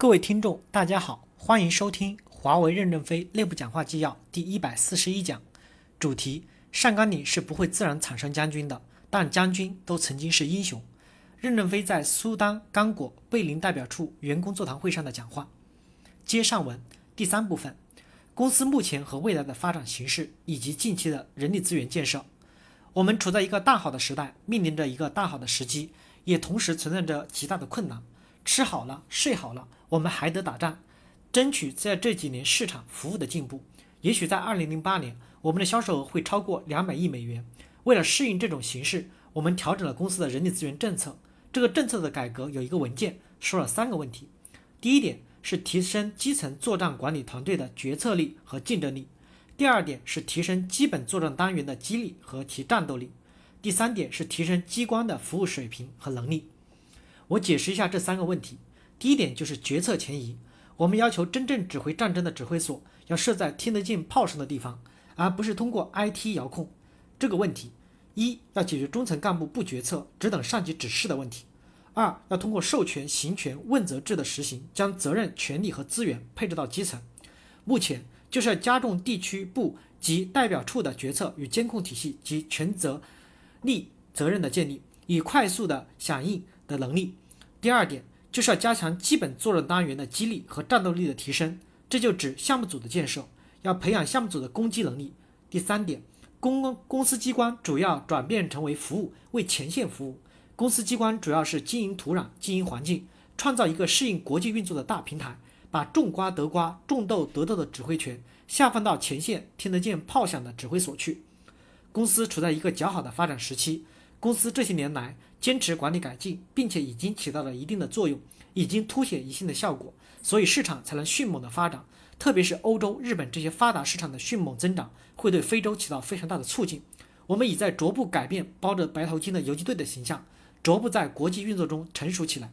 各位听众，大家好，欢迎收听华为任正非内部讲话纪要第一百四十一讲，主题：上甘岭是不会自然产生将军的，但将军都曾经是英雄。任正非在苏丹刚果贝林代表处员工座谈会上的讲话。接上文第三部分，公司目前和未来的发展形势以及近期的人力资源建设。我们处在一个大好的时代，面临着一个大好的时机，也同时存在着极大的困难。吃好了，睡好了，我们还得打仗，争取在这几年市场服务的进步。也许在二零零八年，我们的销售额会超过两百亿美元。为了适应这种形势，我们调整了公司的人力资源政策。这个政策的改革有一个文件说了三个问题：第一点是提升基层作战管理团队的决策力和竞争力。第二点是提升基本作战单元的激励和其战斗力，第三点是提升机关的服务水平和能力。我解释一下这三个问题。第一点就是决策前移，我们要求真正指挥战争的指挥所要设在听得见炮声的地方，而不是通过 IT 遥控。这个问题，一要解决中层干部不决策只等上级指示的问题；二要通过授权、行权、问责制的实行，将责任、权力和资源配置到基层。目前。就是要加重地区部及代表处的决策与监控体系及权责力责任的建立，以快速的响应的能力。第二点就是要加强基本作战单元的激励和战斗力的提升，这就指项目组的建设，要培养项目组的攻击能力。第三点，公公司机关主要转变成为服务，为前线服务。公司机关主要是经营土壤、经营环境，创造一个适应国际运作的大平台。把种瓜得瓜、种豆得豆的指挥权下放到前线听得见炮响的指挥所去。公司处在一个较好的发展时期。公司这些年来坚持管理改进，并且已经起到了一定的作用，已经凸显一定的效果，所以市场才能迅猛的发展。特别是欧洲、日本这些发达市场的迅猛增长，会对非洲起到非常大的促进。我们已在逐步改变包着白头巾的游击队的形象，逐步在国际运作中成熟起来。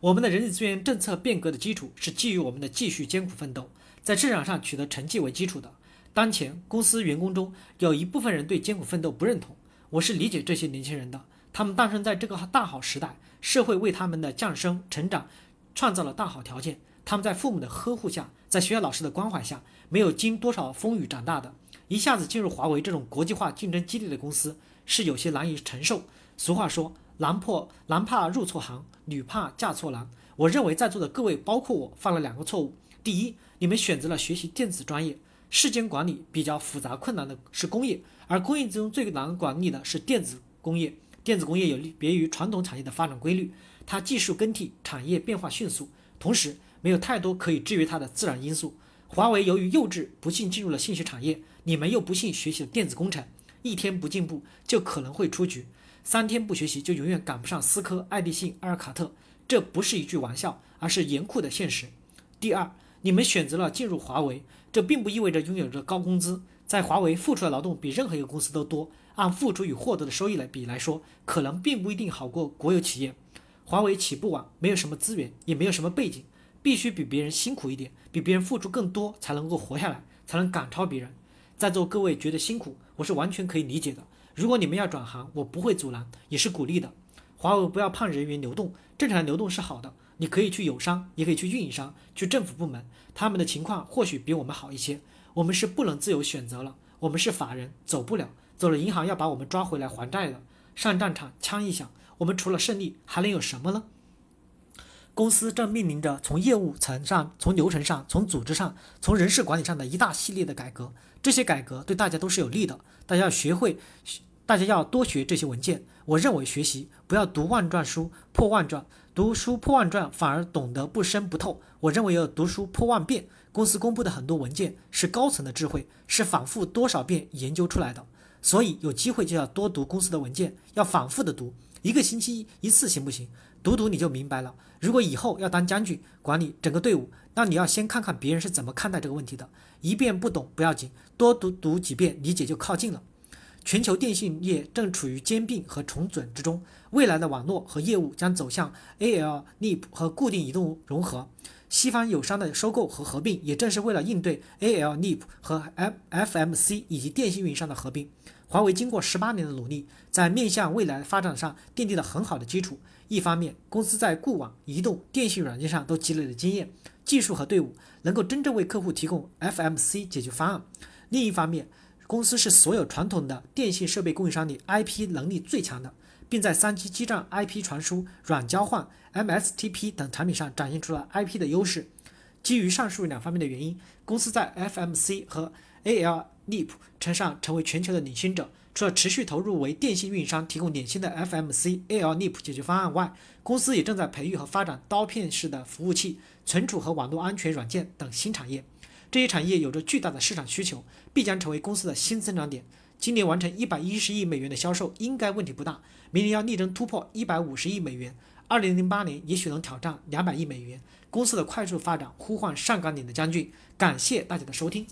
我们的人力资源政策变革的基础是基于我们的继续艰苦奋斗，在市场上取得成绩为基础的。当前公司员工中有一部分人对艰苦奋斗不认同，我是理解这些年轻人的。他们诞生在这个大好时代，社会为他们的降生成长创造了大好条件。他们在父母的呵护下，在学校老师的关怀下，没有经多少风雨长大的，一下子进入华为这种国际化竞争激烈的公司，是有些难以承受。俗话说。男破男怕入错行，女怕嫁错郎。我认为在座的各位，包括我，犯了两个错误。第一，你们选择了学习电子专业，世间管理比较复杂困难的是工业，而工业中最难管理的是电子工业。电子工业有别于传统产业的发展规律，它技术更替，产业变化迅速，同时没有太多可以制约它的自然因素。华为由于幼稚，不幸进入了信息产业，你们又不幸学习了电子工程，一天不进步就可能会出局。三天不学习就永远赶不上思科、爱立信、阿尔卡特，这不是一句玩笑，而是严酷的现实。第二，你们选择了进入华为，这并不意味着拥有着高工资。在华为付出的劳动比任何一个公司都多，按付出与获得的收益来比来说，可能并不一定好过国有企业。华为起步晚，没有什么资源，也没有什么背景，必须比别人辛苦一点，比别人付出更多，才能够活下来，才能赶超别人。在座各位觉得辛苦，我是完全可以理解的。如果你们要转行，我不会阻拦，也是鼓励的。华为不要怕人员流动，正常的流动是好的。你可以去友商，也可以去运营商，去政府部门，他们的情况或许比我们好一些。我们是不能自由选择了，我们是法人，走不了，走了银行要把我们抓回来还债的。上战场，枪一响，我们除了胜利还能有什么呢？公司正面临着从业务层上、从流程上、从组织上、从人事管理上的一大系列的改革。这些改革对大家都是有利的，大家要学会，大家要多学这些文件。我认为学习不要读万卷书破万卷，读书破万卷反而懂得不深不透。我认为要读书破万遍。公司公布的很多文件是高层的智慧，是反复多少遍研究出来的。所以有机会就要多读公司的文件，要反复的读，一个星期一次行不行？读读你就明白了。如果以后要当将军，管理整个队伍，那你要先看看别人是怎么看待这个问题的。一遍不懂不要紧，多读读几遍，理解就靠近了。全球电信业正处于兼并和重组之中，未来的网络和业务将走向 AL、NIP 和固定移动融合。西方友商的收购和合并，也正是为了应对 AL、NIP 和 F、FMC 以及电信运营商的合并。华为经过十八年的努力，在面向未来发展上奠定了很好的基础。一方面，公司在固网、移动、电信软件上都积累了经验、技术和队伍，能够真正为客户提供 FMC 解决方案；另一方面，公司是所有传统的电信设备供应商里 IP 能力最强的，并在三 G 基站 IP 传输、软交换、MSTP 等产品上展现出了 IP 的优势。基于上述两方面的原因，公司在 FMC 和 AL NIP 称上成为全球的领先者。除了持续投入为电信运营商提供领先的 FMC AL NIP 解决方案外，公司也正在培育和发展刀片式的服务器、存储和网络安全软件等新产业。这一产业有着巨大的市场需求，必将成为公司的新增长点。今年完成一百一十亿美元的销售应该问题不大，明年要力争突破一百五十亿美元，二零零八年也许能挑战两百亿美元。公司的快速发展呼唤上岗岭的将军。感谢大家的收听。